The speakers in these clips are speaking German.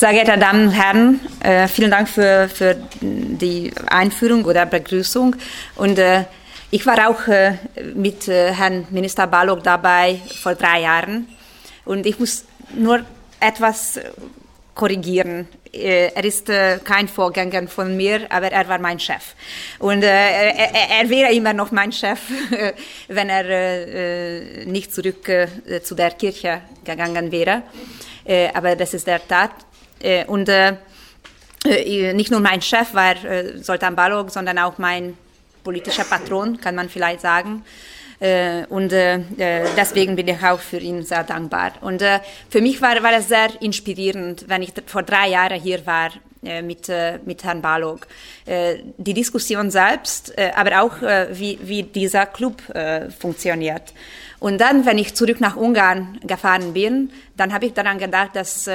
Sehr geehrte Damen und Herren, äh, vielen Dank für, für die Einführung oder Begrüßung. Und äh, ich war auch äh, mit äh, Herrn Minister Balog dabei vor drei Jahren. Und ich muss nur etwas korrigieren. Äh, er ist äh, kein Vorgänger von mir, aber er war mein Chef. Und er, er, wäre immer noch mein Chef, wenn er nicht zurück zu der Kirche gegangen wäre. aber das ist der Tat. Und nicht nur mein Chef war Sultan Balog, sondern auch mein politischer Patron, kann man vielleicht sagen. Äh, und äh, äh, deswegen bin ich auch für ihn sehr dankbar. Und für mich war, war es sehr inspirierend, wenn ich vor drei Jahren hier war mit, mit Herrn Balog. Die Diskussion selbst, aber auch wie, wie dieser Club funktioniert. Und dann, wenn ich zurück nach Ungarn gefahren bin, dann habe ich daran gedacht, dass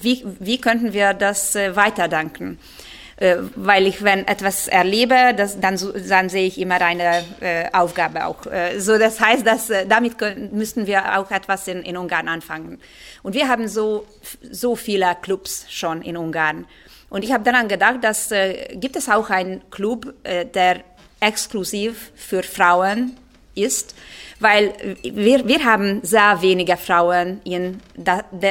wie, wie könnten wir das weiterdenken? Äh, weil ich, wenn etwas erlebe, das, dann, dann sehe ich immer eine äh, Aufgabe auch. Äh, so, das heißt, dass äh, damit können, müssten wir auch etwas in, in Ungarn anfangen. Und wir haben so, so viele Clubs schon in Ungarn. Und ich habe daran gedacht, dass äh, gibt es auch einen Club, äh, der exklusiv für Frauen ist weil wir, wir haben sehr wenige Frauen in,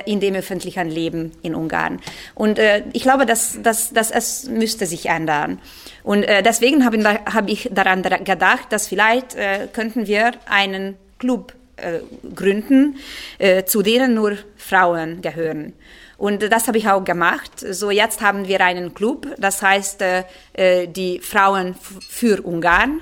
in dem öffentlichen Leben in Ungarn. Und äh, ich glaube, dass, dass, dass es müsste sich ändern. Und äh, deswegen habe hab ich daran gedacht, dass vielleicht äh, könnten wir einen Club äh, gründen, äh, zu denen nur Frauen gehören. Und das habe ich auch gemacht. So jetzt haben wir einen Club, das heißt äh, äh die Frauen für Ungarn.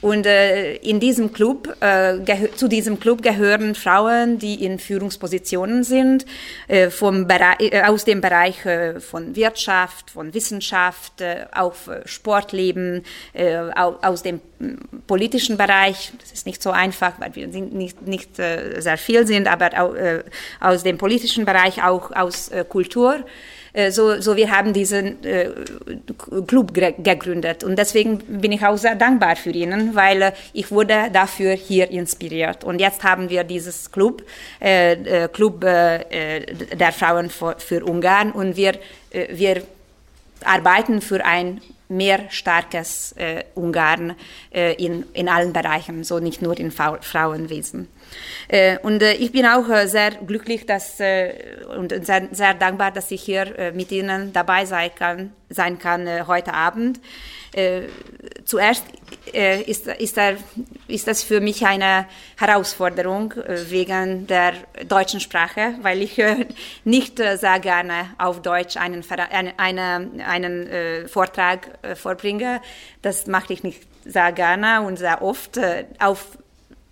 Und äh, in diesem Club, äh, zu diesem Club gehören Frauen, die in Führungspositionen sind, äh, vom Bereich, äh, aus dem Bereich äh, von Wirtschaft, von Wissenschaft, äh, auf Sportleben, äh, aus dem politischen Bereich. Das ist nicht so einfach, weil wir nicht, nicht äh, sehr viel sind, aber auch, äh, aus dem politischen Bereich, auch aus äh, Kultur. Äh, so, so wir haben diesen äh, Club gegründet. Und deswegen bin ich auch sehr dankbar für ihn, weil äh, ich wurde dafür hier inspiriert. Und jetzt haben wir dieses Club, Club der Frauen für, für Ungarn und wir, wir arbeiten für ein mehr starkes äh, Ungarn äh, in, in allen Bereichen, so nicht nur in Frauenwesen. Äh, und äh, ich bin auch äh, sehr glücklich dass, äh, und sehr, sehr dankbar, dass ich hier mit Ihnen dabei sein kann, sein kann heute Abend. Zuerst ist, ist, er, ist das für mich eine Herausforderung wegen der deutschen Sprache, weil ich nicht sehr gerne auf Deutsch einen, einen, einen Vortrag vorbringe. Das mache ich nicht sehr gerne und sehr oft. Auf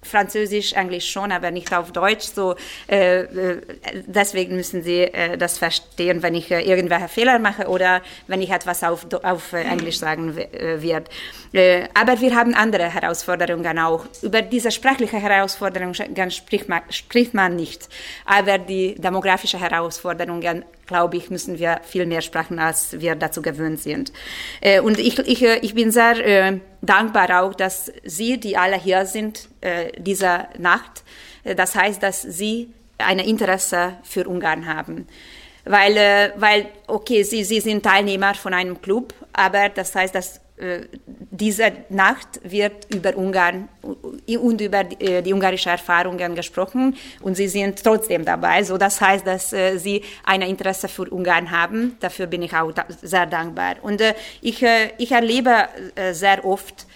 Französisch, Englisch schon, aber nicht auf Deutsch. So, äh, äh, deswegen müssen Sie äh, das verstehen, wenn ich äh, irgendwelche Fehler mache oder wenn ich etwas auf, auf äh, Englisch sagen äh, wird. Aber wir haben andere Herausforderungen auch. Über diese sprachliche Herausforderung spricht man, spricht man nicht. Aber die demografische Herausforderungen glaube ich, müssen wir viel mehr sprechen, als wir dazu gewöhnt sind. Äh, und ich, ich, äh, ich bin sehr äh, dankbar auch, dass Sie, die alle hier sind, dieser Nacht, das heißt, dass Sie ein Interesse für Ungarn haben. Weil, weil okay, Sie, Sie sind Teilnehmer von einem Club, aber das heißt, dass äh, diese Nacht wird über Ungarn und über äh, die ungarische Erfahrungen gesprochen und sie sind trotzdem dabei. So das heißt, dass äh, sie ein Interesse für Ungarn haben. Dafür bin ich auch sehr dankbar. Und ich, ich erlebe sehr oft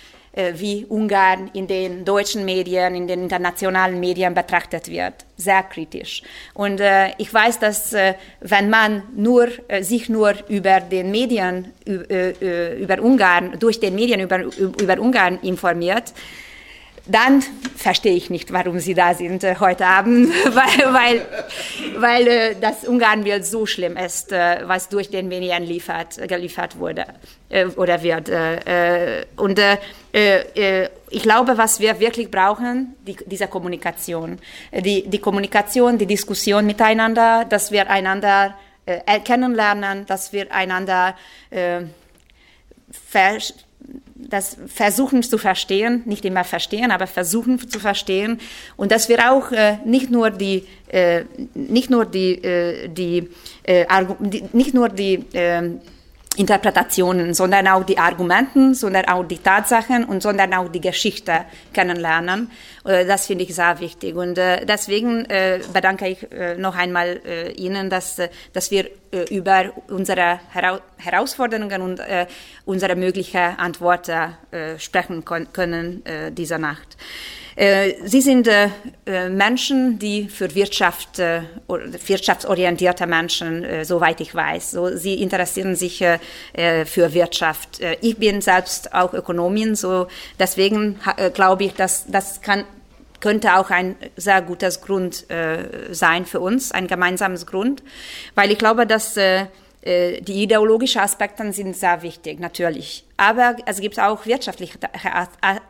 wie Ungarn in den deutschen Medien, in den internationalen Medien betrachtet wird. Sehr kritisch. Und äh, ich weiß, dass äh, wenn man nur, äh, sich nur über den Medien, äh, äh, über Ungarn, durch den Medien über, über Ungarn informiert, dann verstehe ich nicht, warum Sie da sind äh, heute Abend, weil, weil, weil äh, das Ungarnbild so schlimm ist, äh, was durch den Medien liefert, geliefert wurde äh, oder wird. Äh, äh, und ich glaube, was wir wirklich brauchen, die, diese Kommunikation. Die, die Kommunikation, die Diskussion miteinander, dass wir einander kennenlernen, dass wir einander verstehen das versuchen zu verstehen, nicht immer verstehen, aber versuchen zu verstehen. Und dass wir auch äh, nicht nur die äh, nicht nur die, äh, die, äh, die nicht nur die äh, Interpretationen, sondern auch die Argumenten, sondern auch die Tatsachen und sondern auch die Geschichte kennenlernen. Äh, das finde ich sehr wichtig. Und äh, deswegen äh, bedanke ich noch einmal Ihnen, dass, dass wir über unsere Herausforderungen und unsere möglichen Antworten sprechen können dieser Nacht. Äh, sie sind äh, äh, Menschen, die für Wirtschaft, wirtschaftsorientierte Menschen, soweit ich weiß. So, sie interessieren sich für Wirtschaft. ich bin selbst auch Ökonomin, so deswegen glaube ich, dass das kann könnte auch ein sehr gutes Grund sein für uns, ein gemeinsames Grund, weil ich glaube, dass die ideologischen Aspekte sind sehr wichtig, natürlich. Aber es gibt auch wirtschaftliche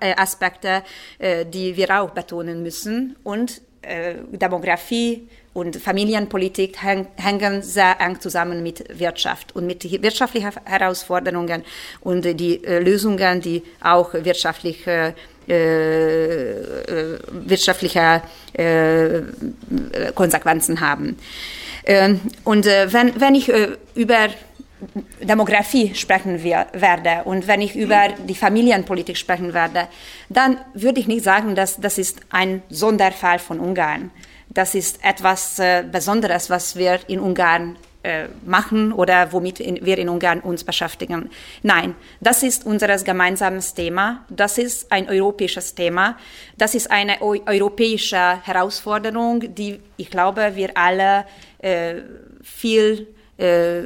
äh, Aspekte, äh, die wir auch betonen müssen. Und Demografie und Familienpolitik hängen sehr eng zusammen mit Wirtschaft und mit wirtschaftlichen Herausforderungen und die Lösungen, die auch wirtschaftliche wirtschaftliche Konsequenzen haben. Ähm, und äh, wenn, wenn ich äh, über Demografie sprechen werde und wenn ich über die Familienpolitik sprechen werde, dann würde ich nicht sagen, dass das ist ein Sonderfall von Ungarn. Das ist etwas äh, Besonderes, was wir in Ungarn machen oder womit wir in Ungarn uns beschäftigen. Nein, das ist unser gemeinsames Thema. Das ist ein europäisches Thema. Das ist eine europäische Herausforderung, die ich glaube, wir alle viel, äh,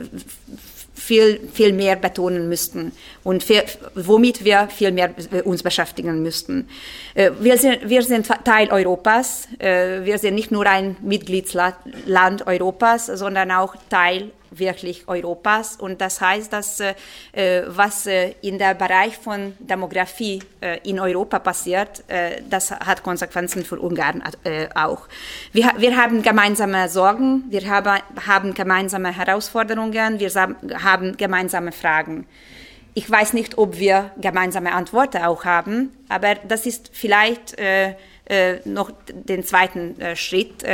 viel, viel mehr betonen müssten und viel, womit wir viel mehr äh, uns beschäftigen müssten. Wir sind, wir sind Teil Europas. Wir sind nicht nur ein Mitgliedsland Europas, sondern auch Teil wirklich Europas. Und das heißt, dass äh, was äh, in der Bereich von Demografie äh, in Europa passiert, äh, das hat Konsequenzen für Ungarn äh, auch. Wir, wir haben gemeinsame Sorgen, wir haben, haben gemeinsame Herausforderungen, wir haben gemeinsame Fragen. Ich weiß nicht, ob wir gemeinsame Antworten auch haben, aber das ist vielleicht äh, noch den zweiten Schritt,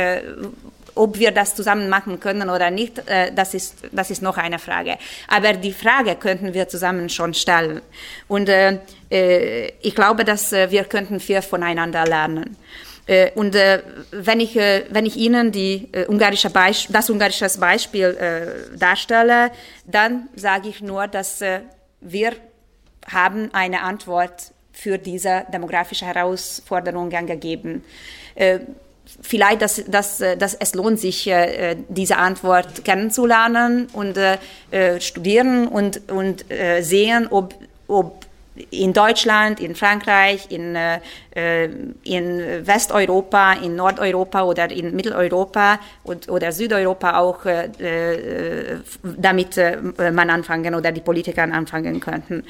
ob wir das zusammen machen können oder nicht, äh, das, ist, das ist noch eine Frage. Aber die Frage könnten wir zusammen schon stellen. Und äh, äh ich glaube, dass wir könnten viel voneinander lernen. Und wenn, ich, wenn ich Ihnen die, ungarische das ungarische Beispiel darstelle, dann sage ich nur, dass wir haben eine Antwort für diese demografische Herausforderungen gegeben vielleicht, dass, dass, dass es lohnt sich, äh, diese Antwort kennenzulernen und äh, studieren und, und äh, sehen, ob, ob in Deutschland, in Frankreich, in, in Westeuropa, in Nordeuropa oder in Mitteleuropa und, oder Südeuropa auch damit man anfangen oder die Politiker anfangen könnten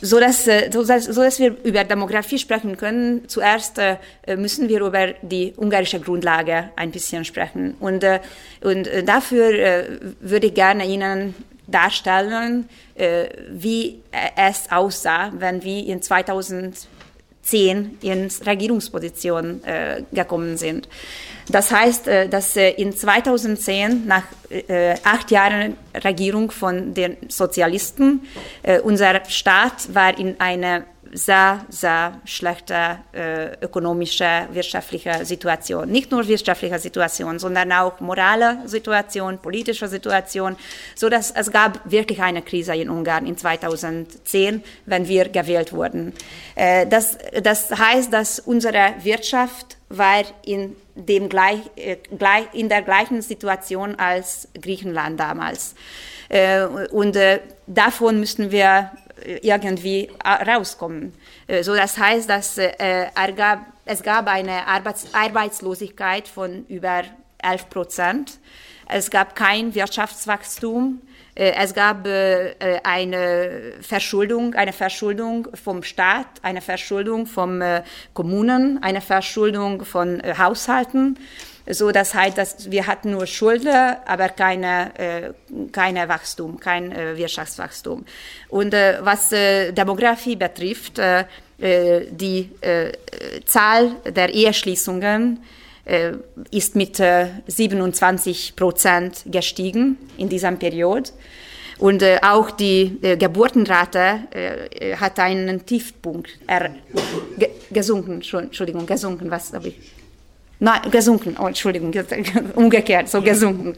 so dass, äh, so, dass, so dass wir über Demografie sprechen können, zuerst äh, müssen wir über die ungarische Grundlage ein bisschen sprechen. Und, äh, und äh, dafür äh, würde ich gerne Ihnen darstellen, äh, wie es aussah, wenn wir in 2010 in Regierungsposition gekommen sind. Das heißt, äh, dass äh, in 2010, nach äh, acht Jahren Regierung von den Sozialisten, unser Staat war in einer sehr, sehr schlechte äh, ökonomische, wirtschaftliche Situation. Nicht nur wirtschaftliche Situation, sondern auch morale Situation, politische Situation, so dass es gab wirklich eine Krise in Ungarn in 2010, wenn wir gewählt wurden. Äh, das, das heißt, dass unsere Wirtschaft war in dem gleich, äh, gleich, in der gleichen Situation als Griechenland damals. Äh, und äh, davon müssten wir irgendwie rauskommen. So, das heißt, dass gab, es gab eine Arbeits Arbeitslosigkeit von über 11 Prozent. Es gab kein Wirtschaftswachstum. Äh, es gab äh, eine Verschuldung, eine Verschuldung vom Staat, eine Verschuldung von äh, Kommunen, eine Verschuldung von Haushalten. So, das heißt, dass wir hatten nur Schulden, aber keine, äh, keine Wachstum, kein äh, Wirtschaftswachstum. Und äh, was äh, Demografie betrifft, äh, äh die äh, Zahl der Eheschließungen äh, ist mit 27 Prozent gestiegen in dieser Periode. Und äh, auch die äh, Geburtenrate äh, hat einen Tiefpunkt er, ge, gesunken, Entschuldigung, gesunken, was habe ich? Nein, gesunken, oh, Entschuldigung, umgekehrt, so gesunken,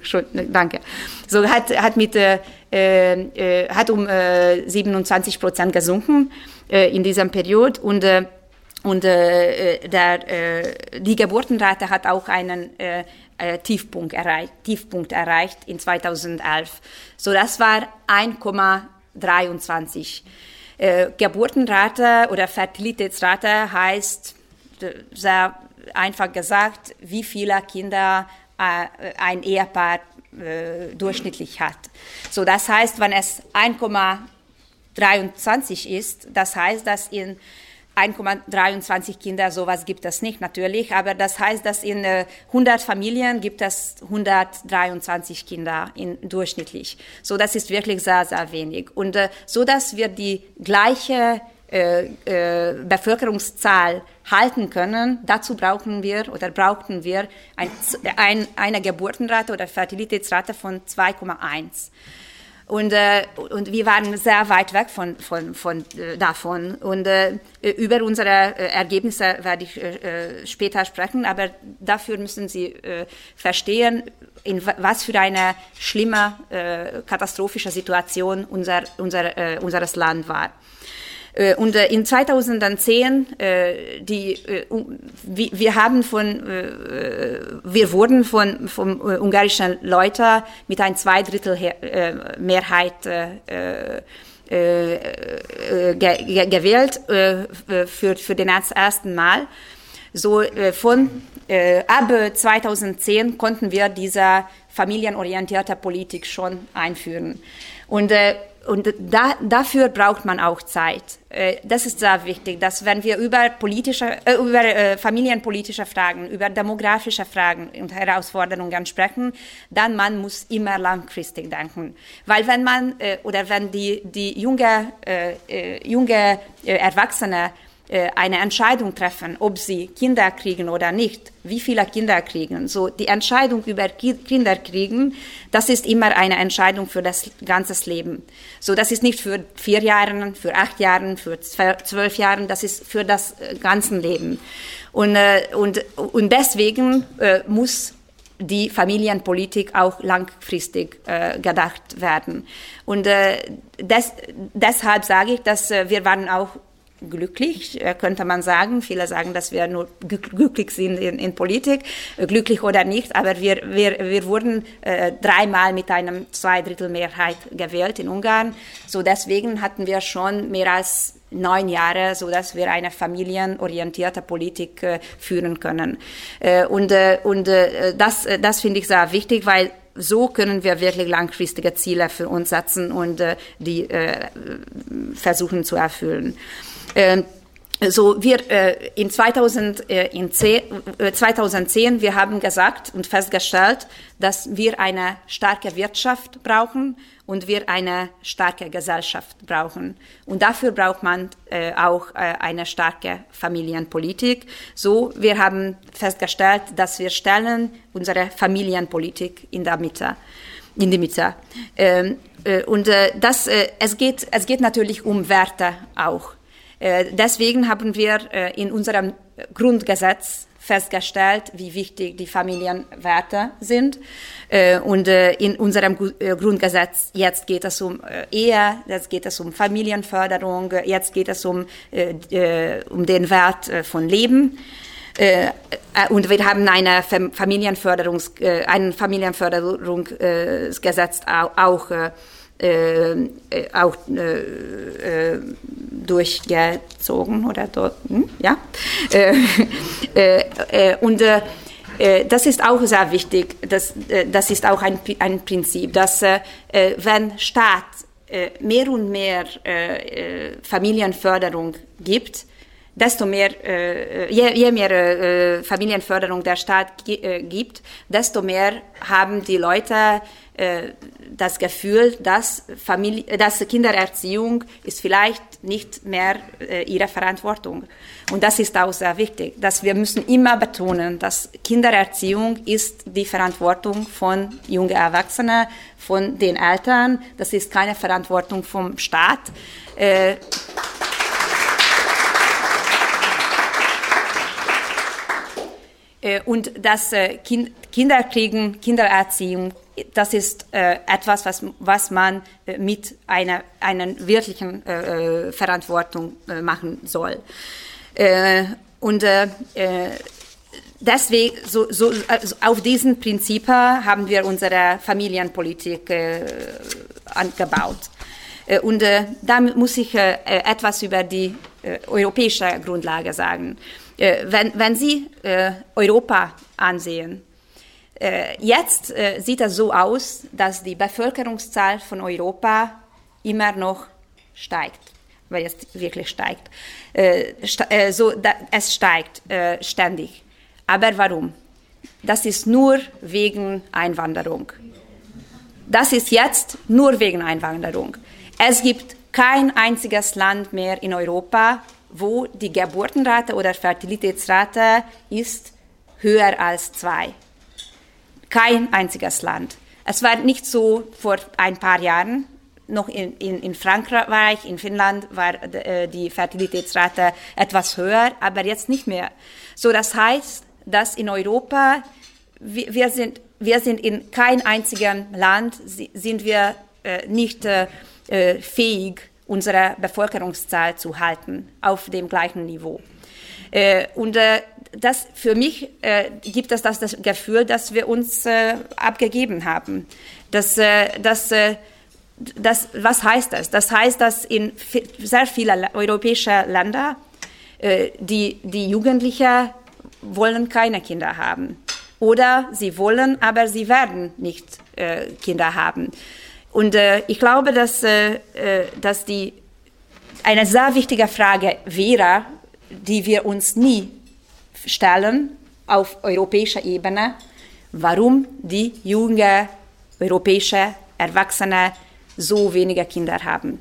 danke. So hat, hat mit, äh, äh, hat um äh, 27 Prozent gesunken äh, in dieser Periode und äh, und äh, der, äh, die Geburtenrate hat auch einen äh, äh, Tiefpunkt, erreicht, Tiefpunkt erreicht in 2011. So, das war 1,23. Äh, Geburtenrate oder Fertilitätsrate heißt, sehr einfach gesagt, wie viele Kinder äh, ein Ehepaar äh, durchschnittlich hat. So, das heißt, wenn es 1,23 ist, das heißt, dass in 1,23 Kinder, sowas gibt es nicht natürlich, aber das heißt, dass in 100 äh, Familien gibt es 123 Kinder in, durchschnittlich. So, das ist wirklich sehr, sehr wenig. Und so, dass wir die gleiche äh, äh, Bevölkerungszahl halten können, dazu brauchen wir oder brauchten wir ein, ein, eine Geburtenrate oder Fertilitätsrate von 2,1. Und, äh, und wir waren sehr weit weg von, von, von äh, davon. Und äh, über unsere äh, Ergebnisse werde ich später sprechen, aber dafür müssen Sie verstehen, in was für eine schlimme, katastrophische Situation unser, unser, unseres Land war. Äh, und äh, in 2010, äh, die, wir haben von, wir wurden von, vom ungarischen Leuten mit ein Zweidrittel Mehrheit gewählt für, für den ersten Mal. So von ab 2010 konnten wir diese familienorientierte Politik schon einführen. Und und da, dafür braucht man auch Zeit. Äh, das ist sehr wichtig, dass wenn wir über politische, äh, über äh, familienpolitische Fragen, über demografische Fragen und Herausforderungen sprechen, dann man muss immer langfristig denken, weil wenn man oder wenn die die junge junge Erwachsene eine Entscheidung treffen, ob sie Kinder kriegen oder nicht, wie viele Kinder kriegen. So die Entscheidung über Kinder kriegen, das ist immer eine Entscheidung für das ganze Leben. So das ist nicht für vier Jahre, für acht Jahre, für zwölf Jahre, das ist für das äh, ganze Leben. Und, äh, und, und deswegen muss die Familienpolitik auch langfristig äh, gedacht werden. Und äh, des, deshalb sage ich, dass äh, wir waren auch glücklich, äh, könnte man sagen. Viele sagen, dass wir nur glücklich sind in, in Politik, äh, glücklich oder nicht, aber wir, wir, wir wurden äh, dreimal mit einem Zweidrittelmehrheit gewählt in Ungarn. So deswegen hatten wir schon mehr als neun Jahre, so dass wir eine familienorientierte Politik äh, führen können. Äh, und äh, und äh, das, das finde ich sehr wichtig, weil so können wir wirklich langfristige Ziele für uns setzen und äh, die äh, versuchen zu erfüllen. Ähm, so wir äh, in 2010, äh, 2010 äh, wir haben gesagt und festgestellt, dass wir eine starke Wirtschaft brauchen und wir eine starke Gesellschaft brauchen. Und dafür braucht man äh, auch äh, eine starke Familienpolitik. So wir haben festgestellt, dass wir stellen unsere Familienpolitik in der Mitte in die Mitte. Ähm, äh, und äh, das, äh, es, geht, es geht natürlich um Werte auch. Äh, deswegen haben wir äh, in unserem Grundgesetz festgestellt, wie wichtig die Familienwerte sind. Äh, und in unserem Grundgesetz jetzt geht es um Ehe, jetzt geht es um Familienförderung, jetzt geht es um, um den Wert von Leben. Und wir haben eine Familienförderungs, ein Familienförderungsgesetz auch äh, auch äh, äh, durchgezogen oder dort, hm, ja. Äh, äh, äh, und das ist auch sehr wichtig. Das, das ist auch ein, ein Prinzip, dass wenn Staat mehr und mehr Familienförderung gibt, desto mehr, äh, je, je mehr äh, Familienförderung der Staat äh, gibt, desto mehr haben die Leute äh, das Gefühl, dass, Familie, dass Kindererziehung ist vielleicht nicht mehr äh, ihre Verantwortung. Und das ist auch sehr wichtig, dass wir müssen immer betonen, dass Kindererziehung ist die Verantwortung von jungen Erwachsenen, von den Eltern. Das ist keine Verantwortung vom Staat. Äh, und das äh, kind, Kinderkriegen, Kindererziehung, das ist äh, etwas, was, was man äh, mit einer, einer wirklichen äh, äh Verantwortung äh, machen soll. Äh, und äh, deswegen, so, so, also auf diesen Prinzipien haben wir unsere Familienpolitik äh, angebaut. Äh, und äh, da muss ich äh, etwas über die äh, europäische Grundlage sagen. Äh, wenn, wenn Sie äh, Europa ansehen, äh, jetzt sieht es so aus, dass die Bevölkerungszahl von Europa immer noch steigt, weil es wirklich steigt. so, es steigt ständig. Aber warum? Das ist nur wegen Einwanderung. Das ist jetzt nur wegen Einwanderung. Es gibt kein einziges Land mehr in Europa, wo die Geburtenrate oder Fertilitätsrate ist höher als zwei. Kein einziges Land. Es war nicht so vor ein paar Jahren. Noch in, in, in Frankreich, in Finnland war äh, die Fertilitätsrate etwas höher, aber jetzt nicht mehr. So, das heißt, dass in Europa wir, wir sind wir sind in kein einzigen Land sind wir äh, nicht äh, äh fähig unsere Bevölkerungszahl zu halten auf dem gleichen Niveau. Äh, und äh, das für mich äh, gibt es das, das Gefühl, dass wir uns äh, abgegeben haben. Dass, äh, dass, äh, das, was heißt das? Das heißt, dass in sehr vielen europäischen Ländern die, die Jugendlichen wollen keine Kinder haben. Oder sie wollen, aber sie werden nicht Kinder haben. Und äh, ich glaube, dass, äh, äh, dass die eine sehr wichtige Frage wäre, die wir uns nie stellen auf europäischer Ebene, warum die junge europäische Erwachsene so wenige Kinder haben.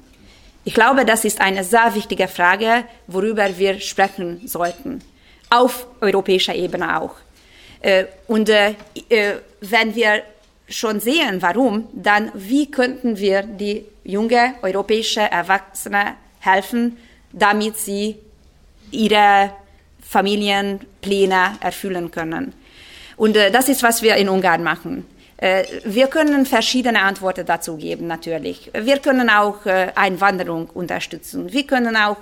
Ich glaube, das ist eine sehr wichtige Frage, worüber wir sprechen sollten, auf europäischer Ebene auch. Äh, und äh, wenn wir schon sehen, warum, dann wie könnten wir die junge europäische Erwachsene helfen, damit sie ihre Familienpläne erfüllen können. Und äh, das ist, was wir in Ungarn machen. Äh, wir können verschiedene Antworten dazu geben, natürlich. Wir können auch äh, Einwanderung unterstützen. Wir können auch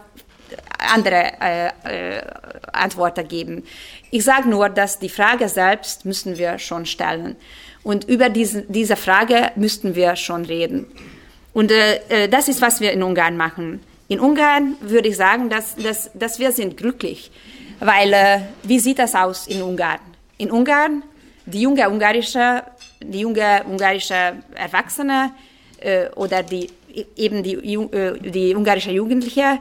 andere äh, äh, Antworten geben. Ich sage nur, dass die Frage selbst müssen wir schon stellen. Und über diese, diese Frage müssten wir schon reden. Und äh, äh, das ist, was wir in Ungarn machen. In Ungarn würde ich sagen, dass, dass, dass wir sind glücklich, weil äh, wie sieht das aus in Ungarn? In Ungarn, die junge ungarische, die junge ungarische Erwachsene äh, oder die, eben die, äh, die ungarische Jugendliche,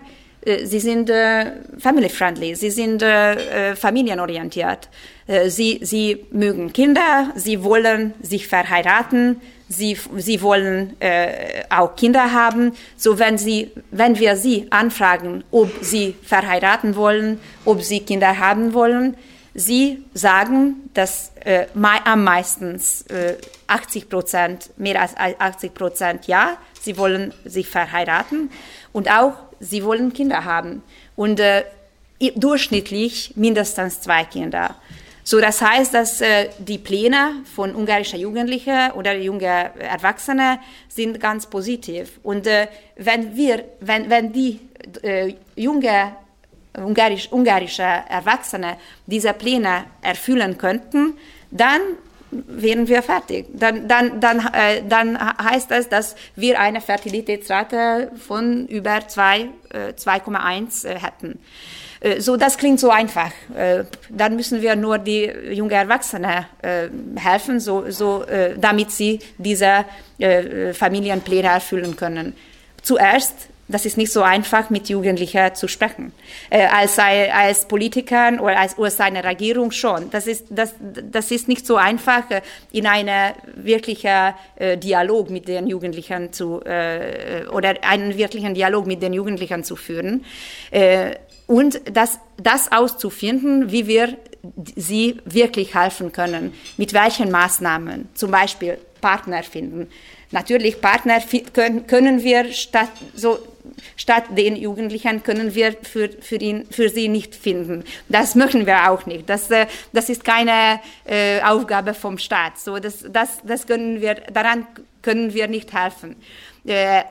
sie sind äh, family friendly, sie sind äh, äh, familienorientiert, äh, sie, sie mögen Kinder, sie wollen sich verheiraten, sie, sie wollen äh, auch Kinder haben. So wenn sie, wenn wir sie anfragen, ob sie verheiraten wollen, ob sie Kinder haben wollen, sie sagen, dass äh, am meisten äh, 80 Prozent, mehr als 80 Prozent ja, sie wollen sich verheiraten und auch sie wollen Kinder haben und äh, durchschnittlich mindestens zwei Kinder. So, das heißt, dass äh, die Pläne von ungarischen Jugendlichen oder junge Erwachsene sind ganz positiv. Und äh, wenn wir, wenn, wenn die äh, junge ungarisch, ungarische Erwachsene diese Pläne erfüllen könnten, dann wären wir fertig. Dann, dann, dann, äh, dann heißt das, dass wir eine Fertilitätsrate von über 2,1 äh, äh, hätten. Äh, so, das klingt so einfach. Äh, dann müssen wir nur die junge Erwachsene äh, helfen, so, so, damit sie diese Familienpläne erfüllen können. Zuerst das ist nicht so einfach, mit Jugendlichen zu sprechen. Äh, als, als Politiker oder als, als eine Regierung schon. Das ist, das, das ist nicht so einfach, äh, in einen wirklichen äh, Dialog mit den Jugendlichen zu, äh, oder einen wirklichen Dialog mit den Jugendlichen zu führen. Äh, und das, das auszufinden, wie wir sie wirklich helfen können, mit welchen Maßnahmen, zum Beispiel Partner finden. Natürlich Partner können wir statt so statt den Jugendlichen können wir für, für, ihn, für sie nicht finden. Das möchten wir auch nicht. Das, äh, das ist keine äh, Aufgabe vom Staat. So, das, das, das können wir, daran können wir nicht helfen. Äh,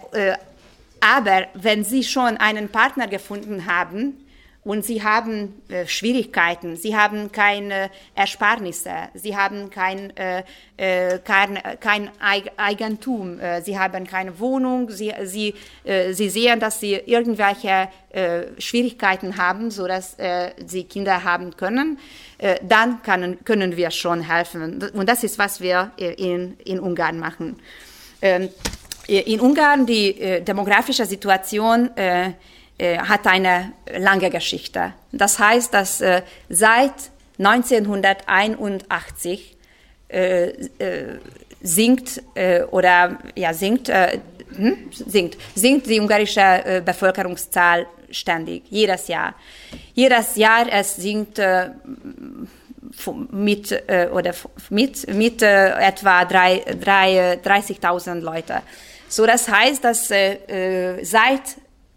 aber wenn Sie schon einen Partner gefunden haben, und sie haben äh, Schwierigkeiten, sie haben keine Ersparnisse, sie haben kein, äh, äh kein, kein Eigentum, äh, sie haben keine Wohnung, sie, sie, äh, sie sehen, dass sie irgendwelche äh, Schwierigkeiten haben, sodass sie Kinder haben können, dann können, können wir schon helfen. Und das ist, was wir in, in Ungarn machen. Ähm, in Ungarn die demografische Situation äh, hat eine lange Geschichte. Das heißt, dass äh, seit 1981 äh, äh, sinkt äh, oder ja sinkt hm, sinkt sinkt die ungarische Bevölkerungszahl ständig jedes Jahr. Jedes Jahr es sinkt mit oder mit mit etwa drei, drei, 30.000 Leute. So das heißt, dass seit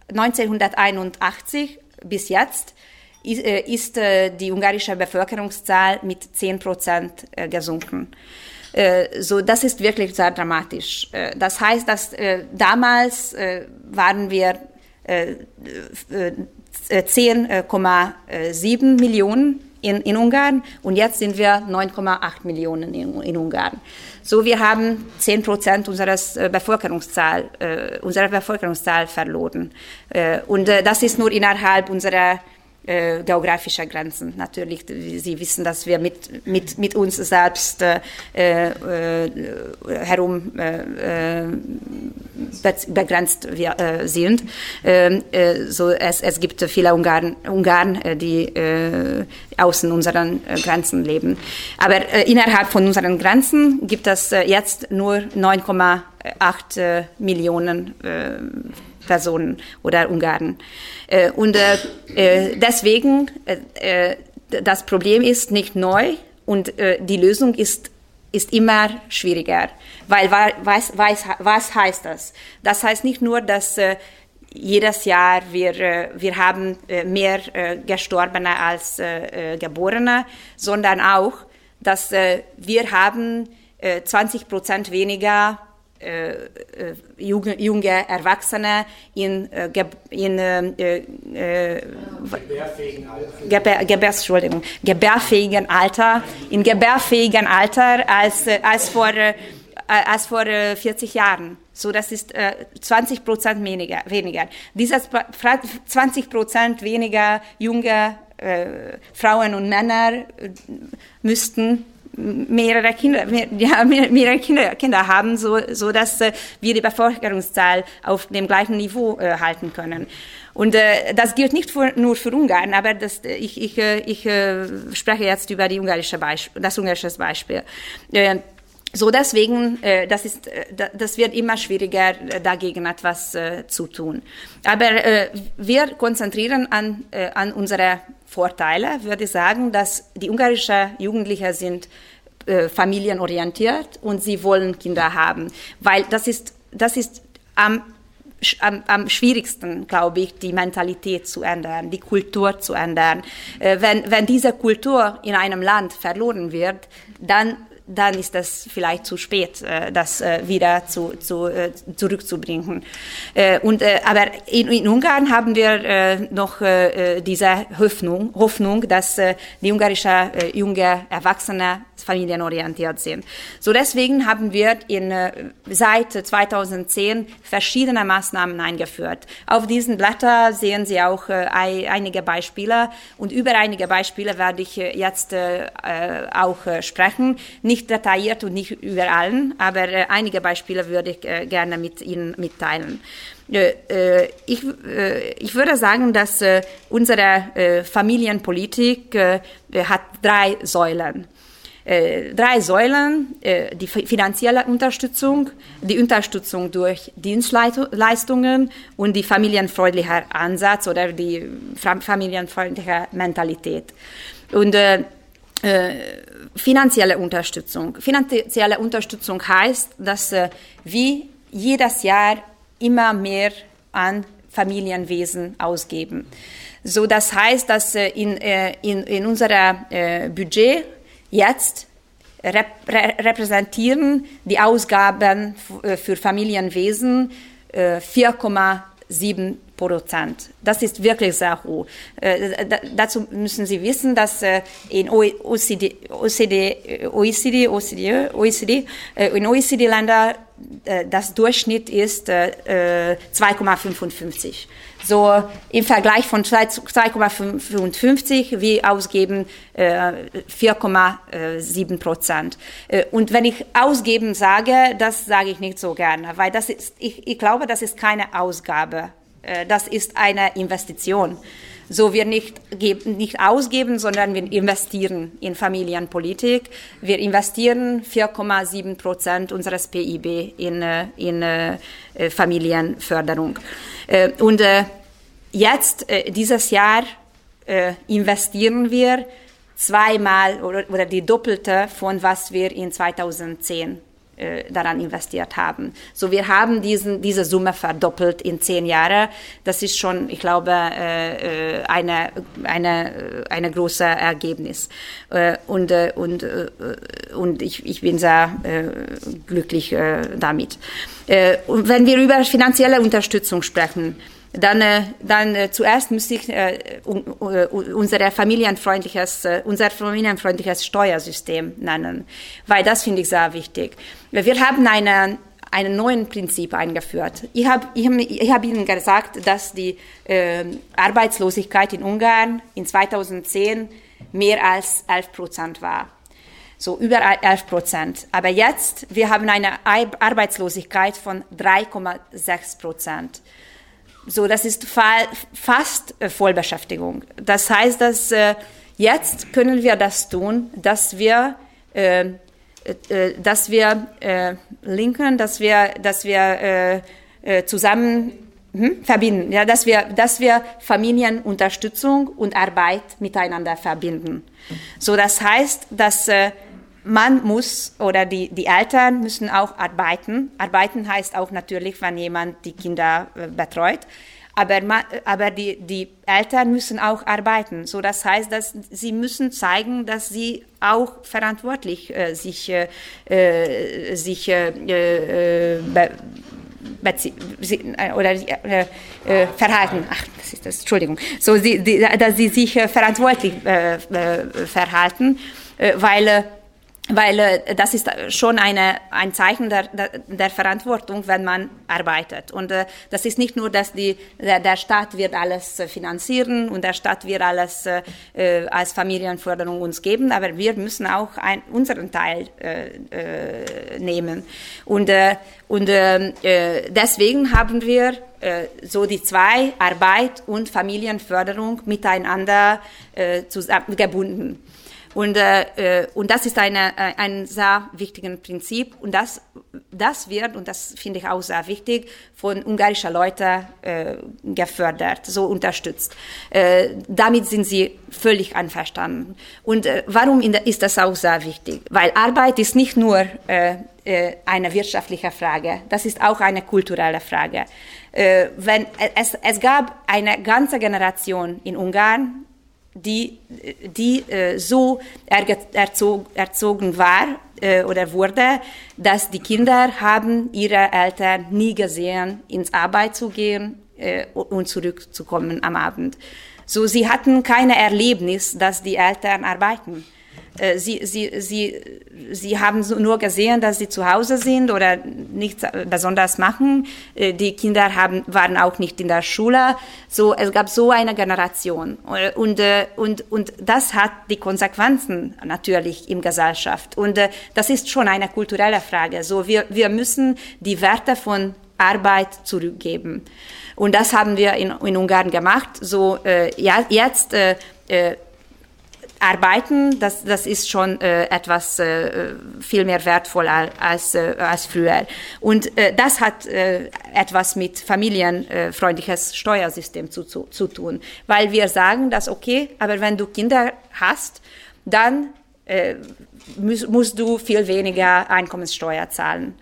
1981 bis jetzt äh, ist äh, die ungarische Bevölkerungszahl mit 10 Prozent äh, gesunken. So, das ist wirklich sehr dramatisch. Das heißt, dass damals waren wir 10,7 Millionen in, in Ungarn und jetzt sind wir 9,8 Millionen in, in Ungarn. So, wir haben 10 Prozent unseres äh, Bevölkerungszahl, äh, unserer Bevölkerungszahl verloren. Äh, und äh, das ist nur innerhalb unserer äh, geografischer Grenzen. Natürlich, Sie wissen, dass wir mit, mit, mit uns selbst äh, äh, herum äh, begrenzt wir, äh, sind. Ähm, äh, so es, es gibt viele Ungarn, Ungarn die außen unseren Grenzen leben. Aber innerhalb von unseren Grenzen gibt es jetzt nur 9,8 Millionen Personen oder Ungarn. Äh, und äh, äh, deswegen, das Problem ist nicht neu und die Lösung ist ist immer schwieriger, weil was, was, was heißt das? Das heißt nicht nur, dass jedes Jahr wir, wir haben mehr Gestorbene als Geborene, sondern auch, dass wir haben 20 Prozent weniger junge, junge Erwachsene in, äh, in äh, Alter. Gebär, gebär, gebärfähigen Alter, in gebärfähigen Alter als, als vor, als vor 40 Jahren. So, das ist äh, 20 Prozent weniger, weniger. Diese 20 Prozent weniger junge äh, Frauen und Männer müssten mehrere Kinder, mehr, ja, mehrere Kinder, Kinder haben, so, so dass äh, wir die Bevölkerungszahl auf dem gleichen Niveau äh, halten können. Und äh, das gilt nicht für, nur für Ungarn, aber das, ich, ich, äh, ich äh, spreche jetzt über die ungarische Beispiel, das ungarische Beispiel. Äh, so deswegen, äh, das ist, äh, das wird immer schwieriger, äh, dagegen etwas äh, zu tun. Aber äh, wir konzentrieren an, äh, an unsere Vorteile, würde ich sagen, dass die ungarischen Jugendlichen sind äh, familienorientiert und sie wollen Kinder haben, weil das ist, das ist am am, am schwierigsten, glaube ich, die Mentalität zu ändern, die Kultur zu ändern. Äh, wenn, wenn diese Kultur in einem Land verloren wird, dann dann ist das vielleicht zu spät, äh, das äh, wieder zu, zu, zurückzubringen. Und, aber in, in Ungarn haben wir noch diese Hoffnung, Hoffnung dass die ungarische junge Erwachsene familienorientiert sind. So deswegen haben wir in, seit 2010 verschiedene Maßnahmen eingeführt. Auf diesen Blättern sehen Sie auch einige Beispiele und über einige Beispiele werde ich jetzt auch sprechen. Nicht detailliert und nicht über allen, aber einige Beispiele würde ich gerne mit Ihnen mitteilen. Äh, äh, ich, äh, ich würde sagen, dass unsere Familienpolitik hat drei Säulen. Drei Säulen, die finanzielle Unterstützung, die Unterstützung durch Dienstleistungen und die familienfreundliche Ansatz oder die familienfreundliche Mentalität. Und äh, finanzielle Unterstützung. Finanzielle Unterstützung heißt, dass äh, wir jedes Jahr immer mehr an Familienwesen ausgeben. So, das heißt, dass äh, in, äh, in, in unserer äh, Budget jetzt rep repräsentieren die Ausgaben für Familienwesen 4,7 Prozent. Das ist wirklich sehr hoch. Äh, dazu müssen Sie wissen, dass äh, in OECD, OECD, OECD, OECD, OECD in OECD-Ländern das Durchschnitt ist 2,55. So im Vergleich von 2,55 wir ausgeben 4,7 Prozent. Und wenn ich ausgeben sage, das sage ich nicht so gerne, weil das ist, ich, ich glaube, das ist keine Ausgabe äh, das ist eine Investition. So wir nicht, nicht ausgeben, sondern wir investieren in Familienpolitik. Wir investieren 4,7 Prozent unseres PIB in, äh, in äh, Familienförderung. Und jetzt, dieses Jahr, investieren wir zweimal oder, oder die doppelte von was wir in 2010 äh, daran investiert haben. So, wir haben diesen, diese Summe verdoppelt in zehn Jahren. Das ist schon, ich glaube, äh, äh eine, eine, eine große Ergebnis. Äh, und, äh, und, äh, und ich, ich bin sehr glücklich damit. und wenn wir über finanzielle Unterstützung sprechen, dann, äh, dann äh, zuerst müsste ich äh, unser familienfreundliches, unser familienfreundliches Steuersystem nennen, weil das finde ich sehr wichtig. Wir haben eine, einen neuen Prinzip eingeführt. Ich habe ich, ich hab Ihnen gesagt, dass die äh, Arbeitslosigkeit in Ungarn in 2010 mehr als 11 Prozent war. So über 11 Prozent. Aber jetzt, wir haben eine Arbeitslosigkeit von 3,6 Prozent. So, das ist fa fast äh, Vollbeschäftigung. Das heißt, dass äh, jetzt können wir das tun, dass wir, äh, äh, dass wir äh, linken, dass wir, dass wir äh, äh, zusammen hm, verbinden, ja, dass wir, dass wir Familienunterstützung und Arbeit miteinander verbinden. So, das heißt, dass äh, man muss oder die, die Eltern müssen auch arbeiten. Arbeiten heißt auch natürlich, wenn jemand die Kinder äh, betreut. Aber, man, aber die, die Eltern müssen auch arbeiten. So, das heißt, dass sie müssen zeigen, dass sie auch verantwortlich äh, sich, äh, äh sich äh, äh be, oder äh, verhalten. Ach, das ist das. Entschuldigung. So, sie, die, dass sie sich verantwortlich verhalten, weil weil äh, das ist schon eine, ein Zeichen der, der, der Verantwortung, wenn man arbeitet. Und äh, das ist nicht nur, dass die, der, der Staat wird alles äh, finanzieren und der Staat wird alles äh, äh, als Familienförderung uns geben, aber wir müssen auch ein, unseren Teil äh, äh, nehmen. Und, äh, und äh, äh deswegen haben wir äh, so die zwei, Arbeit und Familienförderung, miteinander äh, zusammen gebunden. Und, äh, und das ist eine, äh, ein sehr wichtiges Prinzip und das, das wird, und das finde ich auch sehr wichtig, von ungarischer Leute äh, gefördert, so unterstützt. Äh, damit sind sie völlig einverstanden. Und äh, warum ist das auch sehr wichtig? Weil Arbeit ist nicht nur äh, äh, eine wirtschaftliche Frage, das ist auch eine kulturelle Frage. Äh, wenn, es, es gab eine ganze Generation in Ungarn, die, die äh, so erzog, erzogen war äh, oder wurde, dass die Kinder haben ihre Eltern nie gesehen, ins Arbeit zu gehen äh, und zurückzukommen am Abend. So, sie hatten keine Erlebnis, dass die Eltern arbeiten. Äh, sie, sie, sie, sie haben nur gesehen, dass sie zu Hause sind oder nichts besonders machen. Äh, die Kinder haben, waren auch nicht in der Schule. So, es gab so eine Generation. Äh, und, und, und das hat die Konsequenzen natürlich in Gesellschaft. Und das ist schon eine kulturelle Frage. So, wir, wir müssen die Werte von Arbeit zurückgeben. Und das haben wir in, in Ungarn gemacht. So, äh, ja, jetzt äh, arbeiten, das, das ist schon äh, etwas äh, viel mehr wertvoll als, äh, als früher. Und äh, das hat äh, etwas mit familienfreundliches Steuersystem zu, zu, zu tun, weil wir sagen, dass okay, aber wenn du Kinder hast, dann äh, musst, musst du viel weniger Einkommenssteuer zahlen.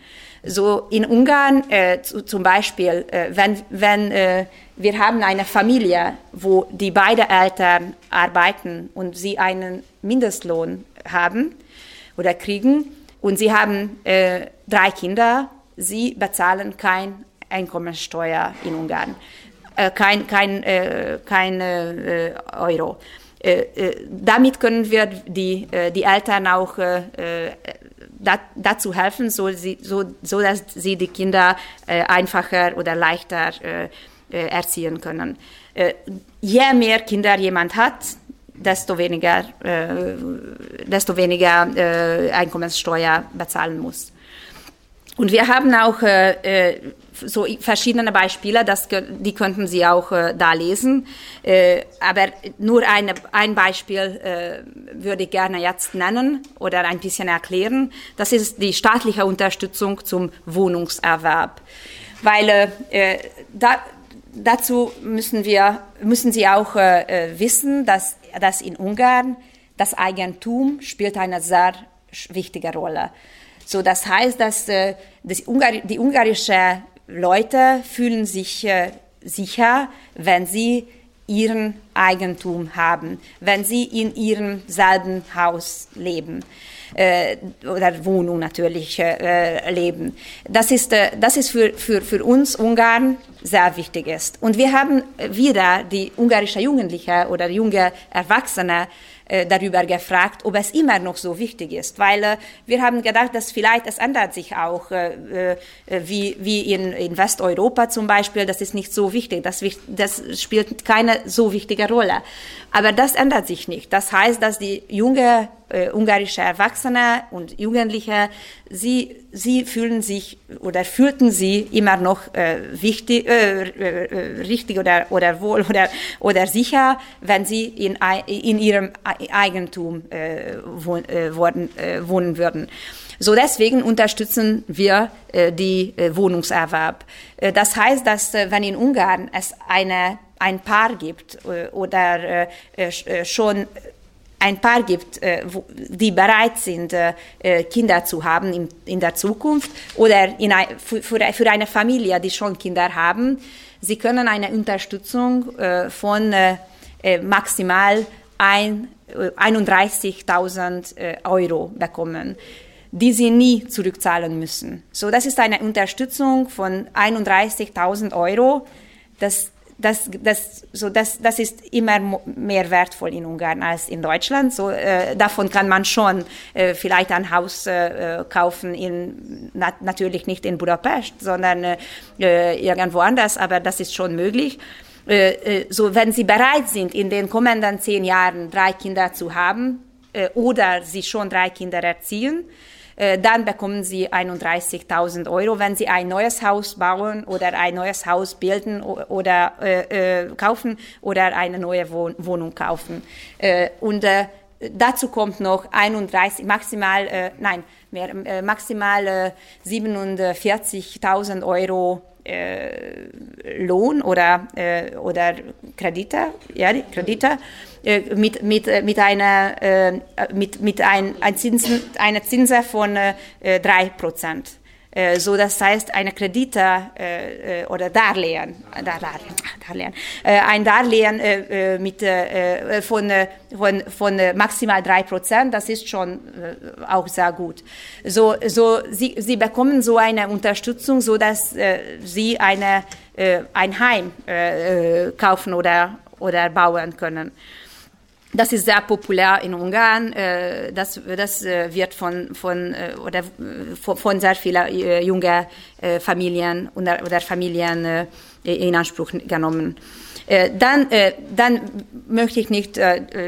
So in Ungarn äh, zum Beispiel, äh, wenn, wenn äh, wir haben eine Familie, wo die beiden Eltern arbeiten und sie einen Mindestlohn haben oder kriegen. Und sie haben äh, drei Kinder, sie bezahlen kein Einkommensteuer in Ungarn, äh, kein, kein, äh, kein äh, Euro. Äh, äh, damit können wir die, die Eltern auch dazu helfen, so, so, so dass sie die Kinder einfacher oder leichter äh, erziehen können. Äh, je mehr Kinder jemand hat, desto weniger, äh, desto weniger Einkommenssteuer bezahlen muss. Und wir haben auch äh, so verschiedene Beispiele, das, die könnten Sie auch äh, da lesen. Äh, aber nur eine, ein Beispiel äh, würde ich gerne jetzt nennen oder ein bisschen erklären. Das ist die staatliche Unterstützung zum Wohnungserwerb. Weil äh, da, dazu müssen wir, müssen Sie auch äh, äh, wissen, dass, dass in Ungarn das Eigentum spielt eine sehr wichtige Rolle. So, das heißt, dass äh, das Ungar die ungarischen Leute fühlen sich äh, sicher, wenn sie ihren Eigentum haben, wenn sie in ihrem selben Haus leben äh, oder Wohnung natürlich äh, leben. Das ist, äh, das ist für, für, für uns Ungarn sehr wichtig ist. Und wir haben wieder die ungarische Jugendliche oder junge Erwachsene äh, darüber gefragt, ob es immer noch so wichtig ist, weil äh, wir haben gedacht, dass vielleicht es ändert sich auch, äh, äh, wie, wie in, in Westeuropa zum Beispiel, das ist nicht so wichtig, das, das spielt keine so wichtige Rolle. Aber das ändert sich nicht. Das heißt, dass die junge äh, ungarische Erwachsene und Jugendliche, sie, sie fühlen sich oder fühlten sie immer noch äh, wichtig, äh, äh, richtig oder, oder wohl oder, oder sicher, wenn sie in, in ihrem Eigentum äh, wohnen, äh, äh, wohnen würden. So deswegen unterstützen wir äh, die äh, Wohnungserwerb. Äh, das heißt, dass äh, wenn in Ungarn es eine ein Paar gibt äh, oder äh, äh, schon ein Paar gibt, die bereit sind, Kinder zu haben in, der Zukunft oder für, eine Familie, die schon Kinder haben, sie können eine Unterstützung von maximal 31.000 Euro bekommen die sie nie zurückzahlen müssen. So, das ist eine Unterstützung von 31.000 Euro. Das das, das, so das, das ist immer mehr wertvoll in Ungarn als in Deutschland. So, äh, davon kann man schon äh, vielleicht ein Haus äh, kaufen, in, na, natürlich nicht in Budapest, sondern äh, irgendwo anders, aber das ist schon möglich. Äh, äh, so, wenn Sie bereit sind, in den kommenden zehn Jahren drei Kinder zu haben äh, oder Sie schon drei Kinder erziehen, äh, dann bekommen Sie 31.000 Euro. Wenn Sie ein neues Haus bauen oder ein neues Haus bilden oder äh, äh, kaufen oder eine neue Wohnung kaufen. Äh, und äh, dazu kommt noch 31, maximal, äh, nein, mehr, äh, maximal äh, 47.000 Euro äh, Lohn oder, äh, oder Kredite, ja, Kredite äh, mit, mit, äh, mit einer, äh, mit, mit ein, ein Zinsen, einer Zinse von äh, 3%. Äh, so das heißt eine Kredite äh, äh oder Darlehen, Darlehen, Darlehen äh, ein Darlehen äh, äh mit äh, von, von, von maximal drei Prozent, das ist schon äh, auch sehr gut. So, so sie, sie bekommen so eine Unterstützung, so dass äh, sie eine, äh, ein Heim äh, kaufen oder, oder bauen können. Das ist sehr populär in Ungarn. Das, das wird von, von, oder von sehr vielen jungen Familien oder, Familien in Anspruch genommen. Dann, dann möchte ich nicht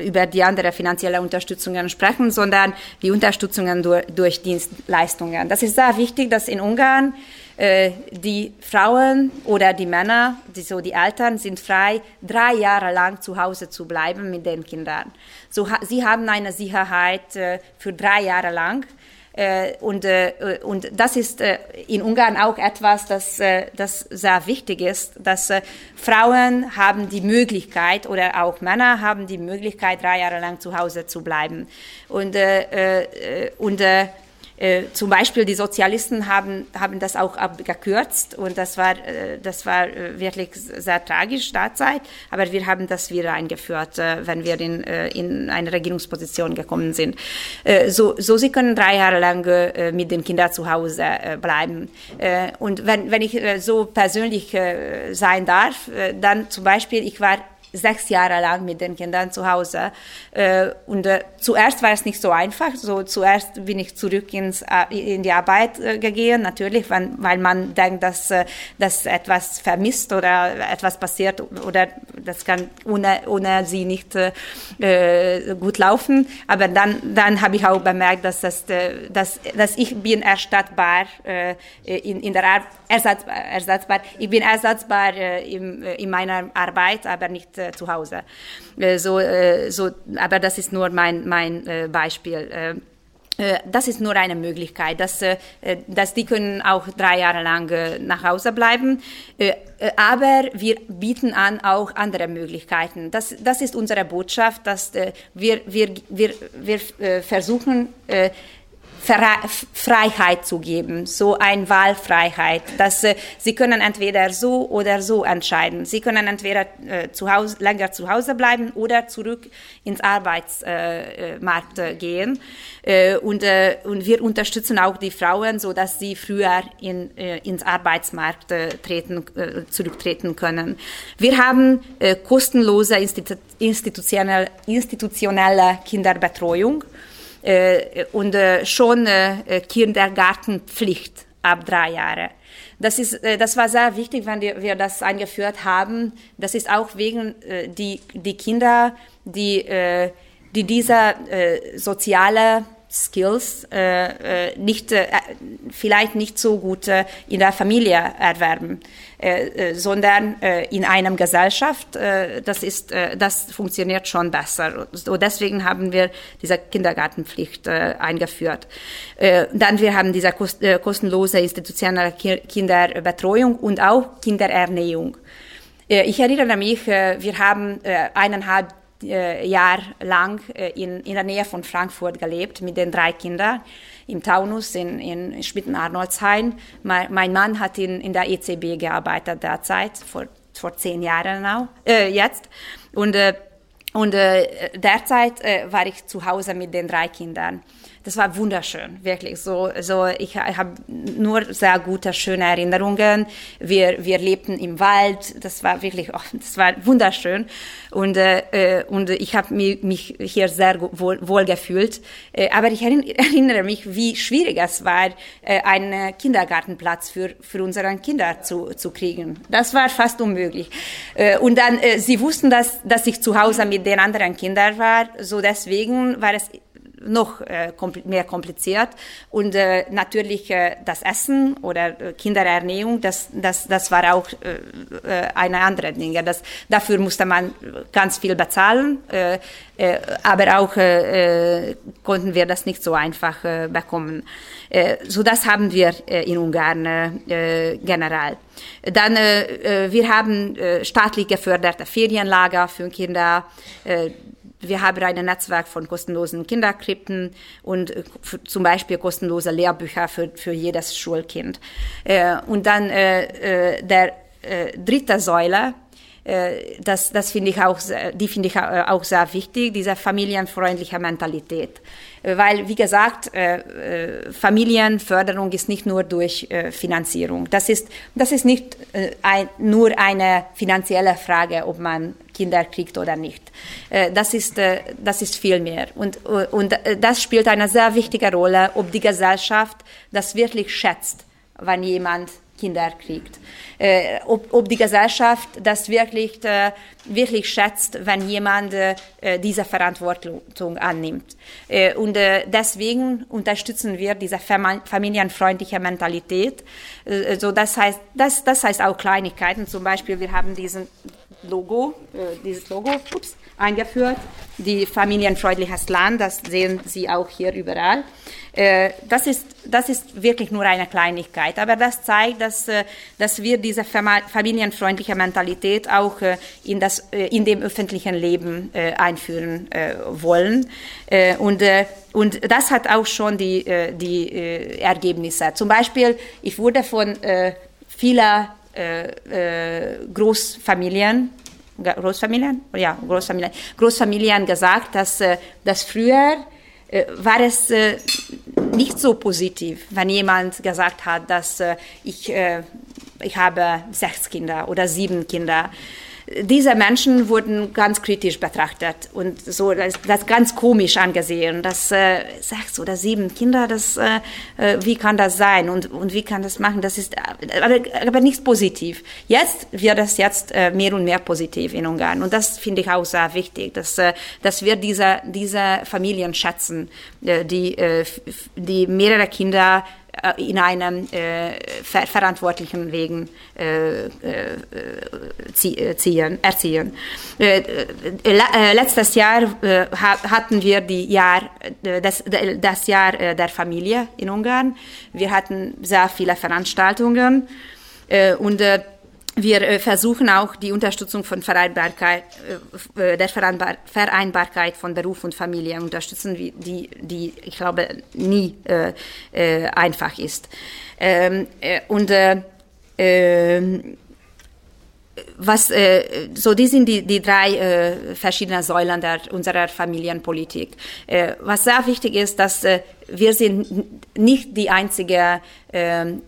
über die andere finanzielle Unterstützungen sprechen, sondern die Unterstützungen durch, durch Dienstleistungen. Das ist sehr wichtig, dass in Ungarn äh, die Frauen oder die Männer, die, so die Eltern, sind frei, drei Jahre lang zu Hause zu bleiben mit den Kindern. So, sie haben eine Sicherheit äh, für drei Jahre lang. Äh, und, äh, und das ist äh, in Ungarn auch etwas, das, äh, das sehr wichtig ist, dass Frauen haben die Möglichkeit oder auch Männer haben die Möglichkeit, drei Jahre lang zu Hause zu bleiben. Und, und äh, zum Beispiel die Sozialisten haben, haben das auch abgekürzt und das war, äh, das war äh, wirklich sehr tragisch derzeit, aber wir haben das wieder eingeführt, äh, wenn wir in, äh, in eine Regierungsposition gekommen sind. So, so sie können drei Jahre lang mit den Kindern zu Hause bleiben. Und wenn, wenn ich so persönlich sein darf, dann zum Beispiel, ich war sechs Jahre lang mit den Kindern zu Hause. Und zuerst war es nicht so einfach. So zuerst bin ich zurück ins, äh, in die Arbeit gegangen, natürlich, wenn, weil man denkt, dass, dass etwas vermisst oder etwas passiert oder das kann ohne, ohne sie nicht äh, gut laufen. Aber dann, dann habe ich auch bemerkt, dass, das, dass, dass ich bin erstattbar äh, in, in der Ar ersatzbar, ersatzbar. Ich bin ersatzbar äh, in, in meiner Arbeit, aber nicht äh, zu Hause. Äh, so, äh, so, aber das ist nur mein, mein äh, Beispiel. Äh, äh, das ist nur eine Möglichkeit, dass, dass die können auch drei Jahre lang nach Hause bleiben. Aber wir bieten an auch andere Möglichkeiten. Das, das ist unsere Botschaft, dass wir, wir, wir, wir versuchen, Freiheit zu geben, so eine Wahlfreiheit, dass äh, sie können entweder so oder so entscheiden. Sie können entweder äh, zu Hause, länger zu Hause bleiben oder zurück ins Arbeitsmarkt äh, gehen. Äh, und, äh, und wir unterstützen auch die Frauen, so dass sie früher in, äh, ins Arbeitsmarkt treten, zurücktreten können. Wir haben kostenlose institutionelle, institutionelle Kinderbetreuung. Äh, und äh, schon äh, Kindergartenpflicht ab drei Jahre. Das, ist, das war sehr wichtig, wenn wir das eingeführt haben. Das ist auch wegen die, die Kinder, die, die diese soziale Skills äh, äh, nicht, äh, vielleicht nicht so gut äh, in der Familie erwerben, äh, äh, sondern äh, in einem Gesellschaft. Äh, das ist, äh, das funktioniert schon besser. So deswegen haben wir diese Kindergartenpflicht äh, eingeführt. Äh, dann wir haben diese kost, äh, kostenlose institutionelle Kinderbetreuung und auch Kinderernährung. Äh, ich erinnere mich, äh, wir haben eineinhalb äh, Jahr lang äh, in, in der Nähe von Frankfurt gelebt mit den drei Kindern im Taunus in, in Schmitten-Arnoldshain. Mein, mein, Mann hat in, in der ECB gearbeitet derzeit, vor, vor zehn Jahren now, äh, jetzt. Und, äh, und äh, derzeit äh, war ich zu Hause mit den drei Kindern das war wunderschön, wirklich. So, so ich habe nur sehr gute, schöne Erinnerungen. Wir, wir lebten im Wald, das war wirklich, oh, das war wunderschön. Und, äh, und ich habe mich, mich hier sehr wohl, wohl gefühlt. Äh, aber ich erinnere mich, wie schwierig es war, äh, einen Kindergartenplatz für, für unsere Kinder zu, zu kriegen. Das war fast unmöglich. Äh, und dann, äh, sie wussten, dass, dass ich zu Hause mit den anderen Kindern war, so deswegen war es noch äh, kompl mehr kompliziert. Und äh, natürlich äh, das Essen oder äh, Kinderernährung, das, das, das war auch äh, äh, eine andere Dinge. Das, dafür musste man ganz viel bezahlen, äh, äh, aber auch äh, äh, konnten wir das nicht so einfach äh, bekommen. Äh, so das haben wir äh, in Ungarn äh, generell. Dann äh, äh, wir haben äh, staatlich geförderte Ferienlager für Kinder. Wir haben ein Netzwerk von kostenlosen Kinderkrippen und äh, zum Beispiel kostenlose Lehrbücher für, für jedes Schulkind. Äh, und dann äh, äh der dritte Säule das, das finde ich auch, die finde ich auch sehr wichtig, diese familienfreundliche Mentalität. Weil, wie gesagt, Familienförderung ist nicht nur durch Finanzierung. Das ist, das ist nicht ein, nur eine finanzielle Frage, ob man Kinder kriegt oder nicht. Das ist, das ist viel mehr. Und, und das spielt eine sehr wichtige Rolle, ob die Gesellschaft das wirklich schätzt, wenn jemand Kinder kriegt. Äh, ob, ob die Gesellschaft das wirklich, äh, wirklich schätzt, wenn jemand äh, diese Verantwortung annimmt. Äh, und äh, deswegen unterstützen wir diese familienfreundliche Mentalität. Äh, so das heißt, das, das heißt auch Kleinigkeiten. Zum Beispiel, wir haben diesen Logo, dieses Logo, ups, eingeführt, die familienfreundliches Land, das sehen Sie auch hier überall. Äh, das ist, das ist wirklich nur eine Kleinigkeit, aber das zeigt, dass, äh, dass wir diese familienfreundliche Mentalität auch äh, in, das, in dem öffentlichen Leben einführen wollen. Und, und das hat auch schon die, die Ergebnisse. Zum Beispiel, ich wurde von vielen Großfamilien Großfamilien, ja, Großfamilien, Großfamilien gesagt, dass, dass früher äh, war es äh, nicht so positiv, wenn jemand gesagt hat, dass äh, ich, ich habe sechs Kinder oder sieben Kinder diese Menschen wurden ganz kritisch betrachtet und so das, das ganz komisch angesehen. Das äh, sechs oder sieben Kinder, das äh, äh, wie kann das sein und und wie kann das machen? Das ist aber, aber nicht positiv. Jetzt wird das jetzt äh, mehr und mehr positiv in Ungarn und das finde ich auch sehr wichtig, dass äh, dass wir diese diese Familien schätzen, äh, die äh, die mehrere Kinder äh, in einem äh, ver verantwortlichen Wegen äh, äh ziehen, erziehen. Äh, letztes Jahr hatten wir die Jahr, das, das Jahr der Familie in Ungarn. Wir hatten sehr viele Veranstaltungen und wir äh, versuchen auch die Unterstützung von Vereinbarkeit, äh, äh, der Vereinbarkeit von Beruf und Familie unterstützen, die, die ich glaube, nie einfach ist. Ähm, und ähm, was, so die sind die, die drei verschiedenen Säulen der, unserer Familienpolitik. was sehr wichtig ist, dass wir sind nicht die einzige ähm,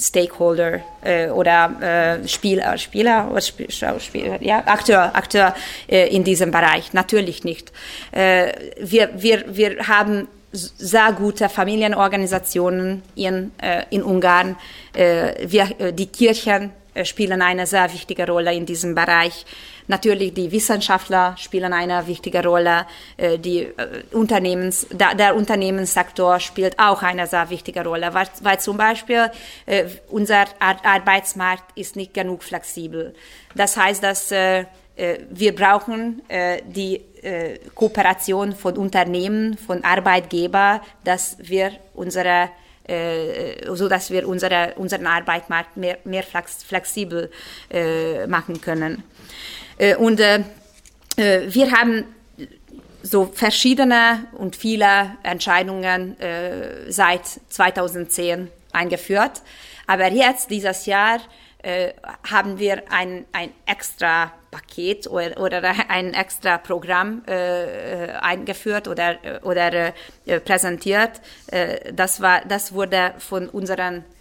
Stakeholder äh, oder äh, Spieler, Spieler oder Sp Schauspieler, ja, Akteur, Akteur äh, in diesem Bereich. Natürlich nicht. Äh, wir, wir, wir haben sehr gute Familienorganisationen in, äh, in Ungarn. Äh, wir, äh, die Kirchen äh, spielen eine sehr wichtige Rolle in diesem Bereich. Natürlich die Wissenschaftler spielen eine wichtige Rolle. Äh, die äh, Unternehmens, der Unternehmenssektor spielt auch eine sehr wichtige Rolle, weil, weil zum Beispiel unser Arbeitsmarkt ist nicht genug flexibel. Das heißt, dass wir brauchen die Kooperation von Unternehmen, von Arbeitgebern, dass wir unsere äh, so dass wir unsere, unseren Arbeitsmarkt mehr, mehr flexibel äh, machen können. Äh, und äh, äh, wir haben so verschiedene und viele Entscheidungen äh, seit 2010 eingeführt. Aber jetzt, dieses Jahr, äh, haben wir ein, ein extra Paket oder, oder ein extra Programm äh, eingeführt oder, oder äh, präsentiert. Äh, das, war, das wurde von unseren äh, äh,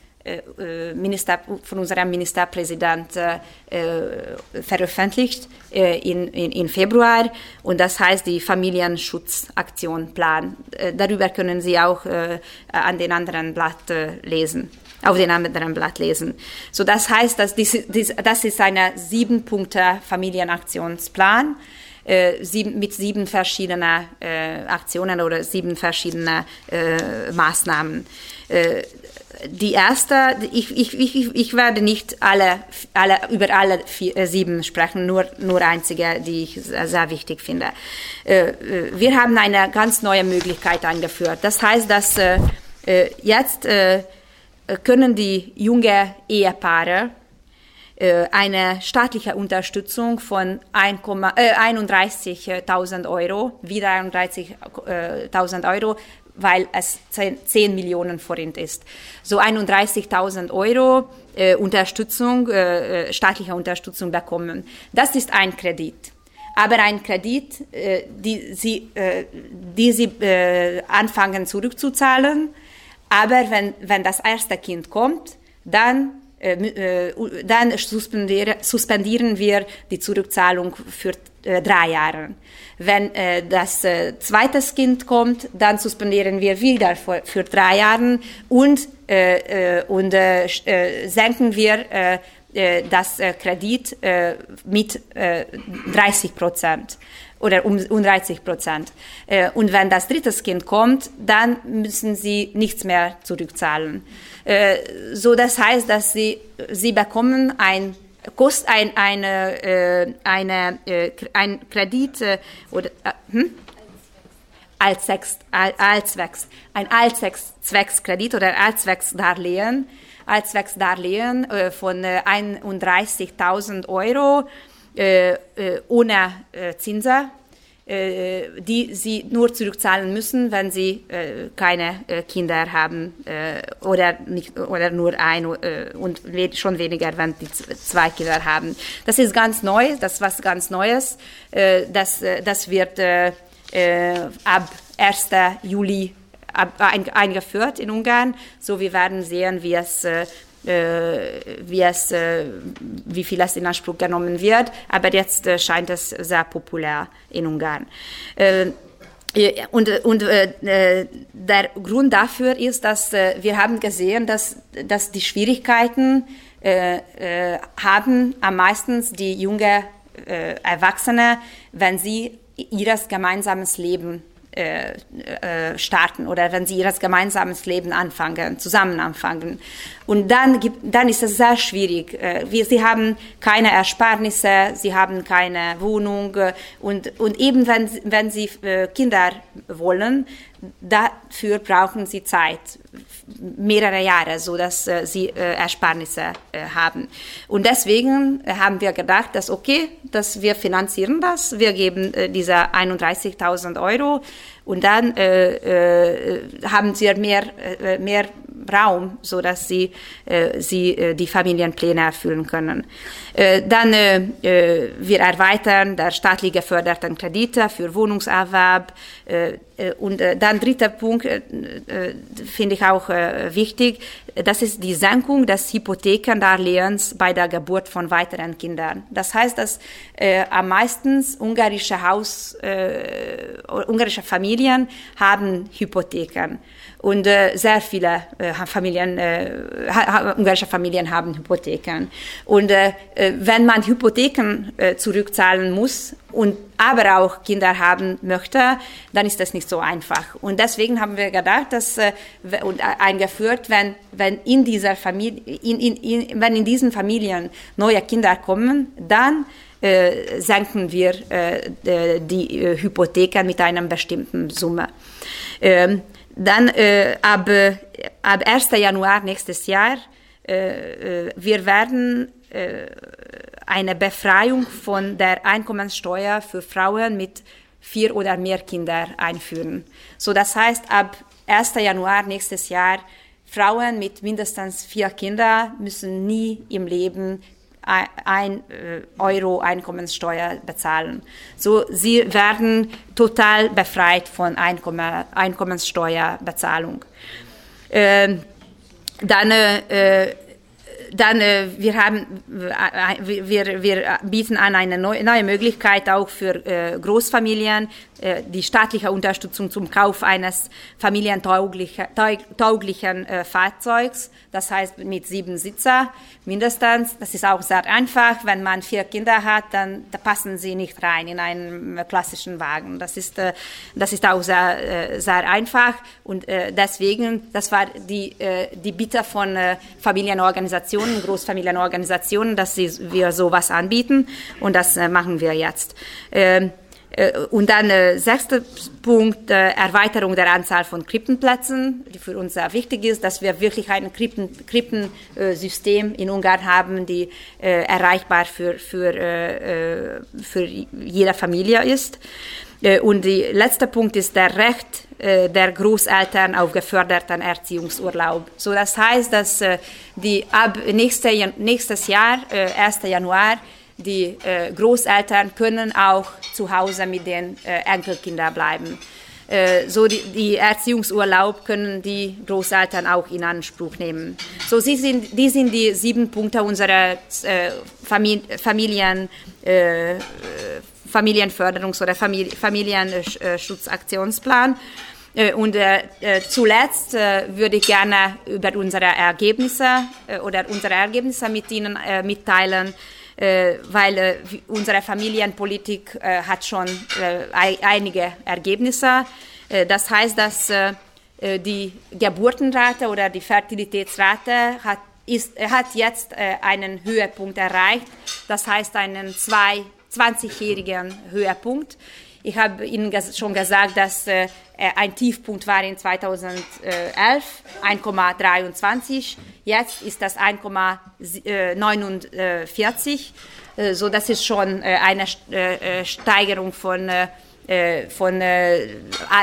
Minister, von unserem Ministerpräsident veröffentlicht in, in, in, Februar und das heißt die Familienschutzaktionplan. darüber können Sie auch an den anderen Blatt lesen auf den anderen Blatt lesen. So, das heißt, dass dies, dies, das ist ein sieben Punkte Familienaktionsplan äh, sieben, mit sieben verschiedenen äh, Aktionen oder sieben verschiedenen äh, Maßnahmen. Äh, die erste, ich, ich, ich, ich werde nicht alle, alle, über alle vier, äh, sieben sprechen, nur, nur einzige, die ich sehr, sehr wichtig finde. Äh, wir haben eine ganz neue Möglichkeit eingeführt. Das heißt, dass jetzt können die junge Ehepaare äh, eine staatliche Unterstützung von äh, 31.000 Euro, wieder 31.000 Euro weil es 10 Millionen Forint ist. So 31.000 Euro äh, Unterstützung, äh, staatliche Unterstützung bekommen. Das ist ein Kredit. Aber ein Kredit, äh, die sie, äh, die sie äh, anfangen zurückzuzahlen, aber wenn, wenn das erste Kind kommt, dann äh, dann suspendieren wir die Zurückzahlung für äh, drei Jahre. Wenn äh, das zweite Kind kommt, dann suspendieren wir wieder für, für drei Jahre und, und senken wir das Kredit mit 30 Prozent oder um, um 30 Prozent. Und wenn das dritte Kind kommt, dann müssen sie nichts mehr zurückzahlen. Äh, so das heißt, dass sie, sie bekommen ein Kost, ein, eine, äh, eine, äh, ein Kredit äh, oder äh, hm? Allzwecks, Allzwecks, ein Allzweckskredit oder Allzwecksdarlehen, Allzwecksdarlehen äh, von äh, 31.000 Euro äh, äh, ohne äh, Zinsen äh, die sie nur zurückzahlen müssen, wenn sie äh, keine äh, Kinder haben oder, nicht, oder nur ein und schon weniger, wenn die zwei Kinder haben. Das ist ganz neu, das ist was ganz Neues. das, das wird ab 1. Juli eingeführt in Ungarn. So wir werden sehen, wie es äh, wie, es, äh, wie viel es in Anspruch genommen wird. Aber jetzt äh, scheint es sehr populär in Ungarn. Und, und äh, der Grund dafür ist, dass äh, wir haben gesehen, dass, dass die Schwierigkeiten äh, haben am meisten die junge Erwachsene, wenn sie ihres gemeinsames Leben äh, äh, starten oder wenn sie ihr gemeinsames Leben anfangen, zusammen anfangen. Und dann, gibt, dann ist es sehr schwierig. Äh, sie haben keine Ersparnisse, sie haben keine Wohnung und, und eben wenn, wenn sie Kinder wollen, dafür brauchen sie Zeit, mehrere Jahre, so dass äh, sie äh, Ersparnisse äh, haben. Und deswegen haben wir gedacht, dass okay, dass wir finanzieren das, wir geben diese 31.000 Euro und dann haben sie mehr, mehr Raum, so dass sie, äh, sie äh, die Familienpläne erfüllen können. Äh, dann äh, äh wir erweitern der staatlich geförderten Kredite für Wohnungserwerb. Äh, äh und äh, dann dritter Punkt äh, äh, finde ich auch äh, wichtig, das ist die Senkung des Hypothekendarlehens bei der Geburt von weiteren Kindern. Das heißt, dass äh, am meisten ungarische Haus, äh, ungarische Familien haben Hypotheken und äh, sehr viele äh, Familien, äh, ungarische Familien haben Hypotheken. Und äh, äh, wenn man Hypotheken äh, zurückzahlen muss und aber auch Kinder haben möchte, dann ist das nicht so einfach. Und deswegen haben wir gedacht, dass äh, und eingeführt, wenn wenn in dieser Familie, in, in, in, wenn in diesen Familien neue Kinder kommen, dann äh, senken wir äh, die Hypotheken mit einer bestimmten Summe. Ähm, dann äh, ab, ab 1. Januar nächstes Jahr, äh, äh, wir werden äh, eine Befreiung von der Einkommenssteuer für Frauen mit vier oder mehr Kindern einführen. So, das heißt, ab 1. Januar nächstes Jahr Frauen mit mindestens vier Kindern müssen nie im Leben ein äh, Euro Einkommenssteuer bezahlen. So, sie werden total befreit von Einkommen, Einkommenssteuerbezahlung. Ähm, dann äh, dann äh, wir haben äh, wir, wir bieten an eine neue, neue Möglichkeit auch für äh, Großfamilien die staatliche Unterstützung zum Kauf eines familientauglichen äh, Fahrzeugs, das heißt mit sieben Sitzer mindestens. Das ist auch sehr einfach. Wenn man vier Kinder hat, dann da passen sie nicht rein in einen klassischen Wagen. Das ist, äh, das ist auch sehr, sehr einfach und deswegen, das war die, die Bitte von Familienorganisationen, Großfamilienorganisationen, dass sie, wir sowas anbieten und das machen wir jetzt. Äh, und dann äh, sechster Punkt, äh, Erweiterung der Anzahl von Krippenplätzen, die für uns sehr wichtig ist, dass wir wirklich ein Krippen, Krippensystem in Ungarn haben, die äh, erreichbar für, für, äh, für jede Familie ist. Und der letzte Punkt ist der Recht der Großeltern auf geförderten Erziehungsurlaub. So, das heißt, dass die ab nächste, nächstes Jahr, 1. Januar, die Großeltern können auch zu Hause mit den Enkelkindern bleiben. Äh, so die, die, Erziehungsurlaub können die Großeltern auch in Anspruch nehmen. So sie sind, die sind die sieben Punkte unserer äh, Familien, äh, Familienförderungs- oder Famili Familienschutzaktionsplan. Äh, und äh, zuletzt äh, würde ich gerne über unsere Ergebnisse oder unsere Ergebnisse mit Ihnen mitteilen. Äh, weil äh, unsere Familienpolitik äh, hat schon einige Ergebnisse. das heißt, dass die Geburtenrate oder die Fertilitätsrate hat, ist, hat jetzt einen Höhepunkt erreicht. Das heißt einen 20-jährigen Höhepunkt. Ich habe Ihnen schon gesagt, dass ein Tiefpunkt war in 2011, 1,23. Jetzt ist das 1,49. Äh, so, das ist schon äh, eine äh, Steigerung von äh, von äh,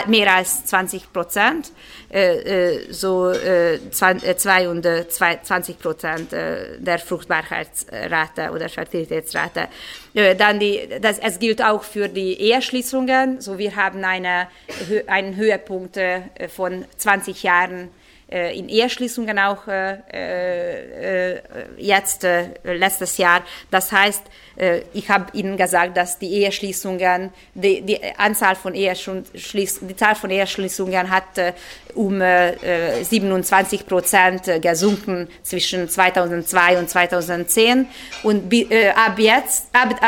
mehr als 20 Prozent, äh, so 22 Prozent der Fruchtbarkeitsrate oder Fertilitätsrate. Dann die, das, es gilt auch für die Eheschließungen. So wir haben eine, einen Höhepunkt von 20 Jahren äh, in Eheschließungen auch äh, äh, jetzt letztes Jahr. Das heißt, ich habe Ihnen gesagt, dass die Eheschließungen, die, die Anzahl von Eheschließungen, die Zahl von Eheschließungen hat um 27 Prozent gesunken zwischen 2002 und 2010 und ab jetzt, ab,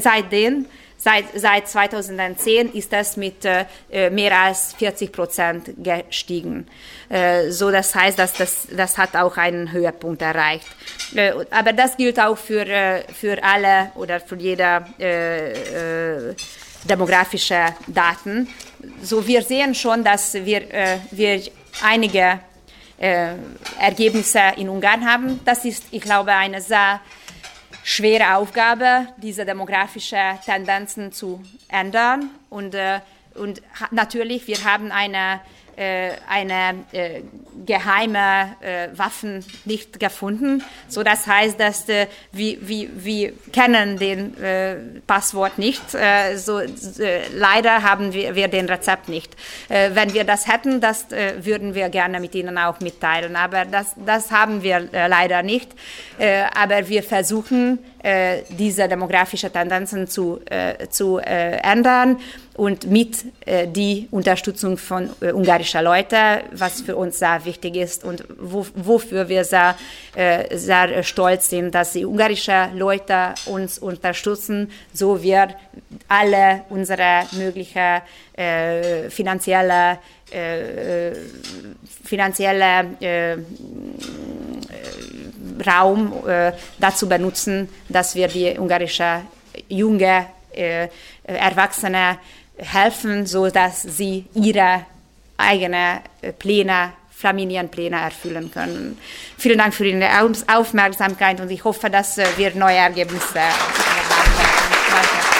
seitdem Seit, seit 2010 ist das mit äh, mehr als 40 Prozent gestiegen. Äh, so das heißt, dass das, das hat auch einen Höhepunkt erreicht. Äh, aber das gilt auch für, äh, für alle oder für jede äh, äh, demografische Daten. So wir sehen schon, dass wir, wir einige Ergebnisse in Ungarn haben. Das ist, ich glaube, eine sehr schwere Aufgabe, diese demografischen Tendenzen zu ändern. Und, äh, und natürlich, wir haben eine eine äh, geheime äh, Waffen nicht gefunden. So das heißt, dass äh, wir, wir, wir kennen den äh, Passwort nicht. Äh, so äh, leider haben wir, wir den Rezept nicht. Äh, wenn wir das hätten, das äh, würden wir gerne mit Ihnen auch mitteilen. Aber das, das haben wir äh, leider nicht. Äh, aber wir versuchen äh, diese demografischen Tendenzen zu, äh, zu äh, ändern und mit äh, die Unterstützung von äh, ungarischer Leute, was für uns sehr wichtig ist und wo, wofür wir sehr, äh, sehr stolz sind, dass die ungarischen Leute uns unterstützen, so wir alle unsere mögliche äh, finanzielle äh, finanzielle äh, Raum äh, dazu benutzen, dass wir die ungarische junge äh, Erwachsene helfen, so dass sie ihre eigenen Pläne Familienpläne erfüllen können. Vielen Dank für Ihre Aufmerksamkeit und ich hoffe, dass wir neue Ergebnisse haben. Danke.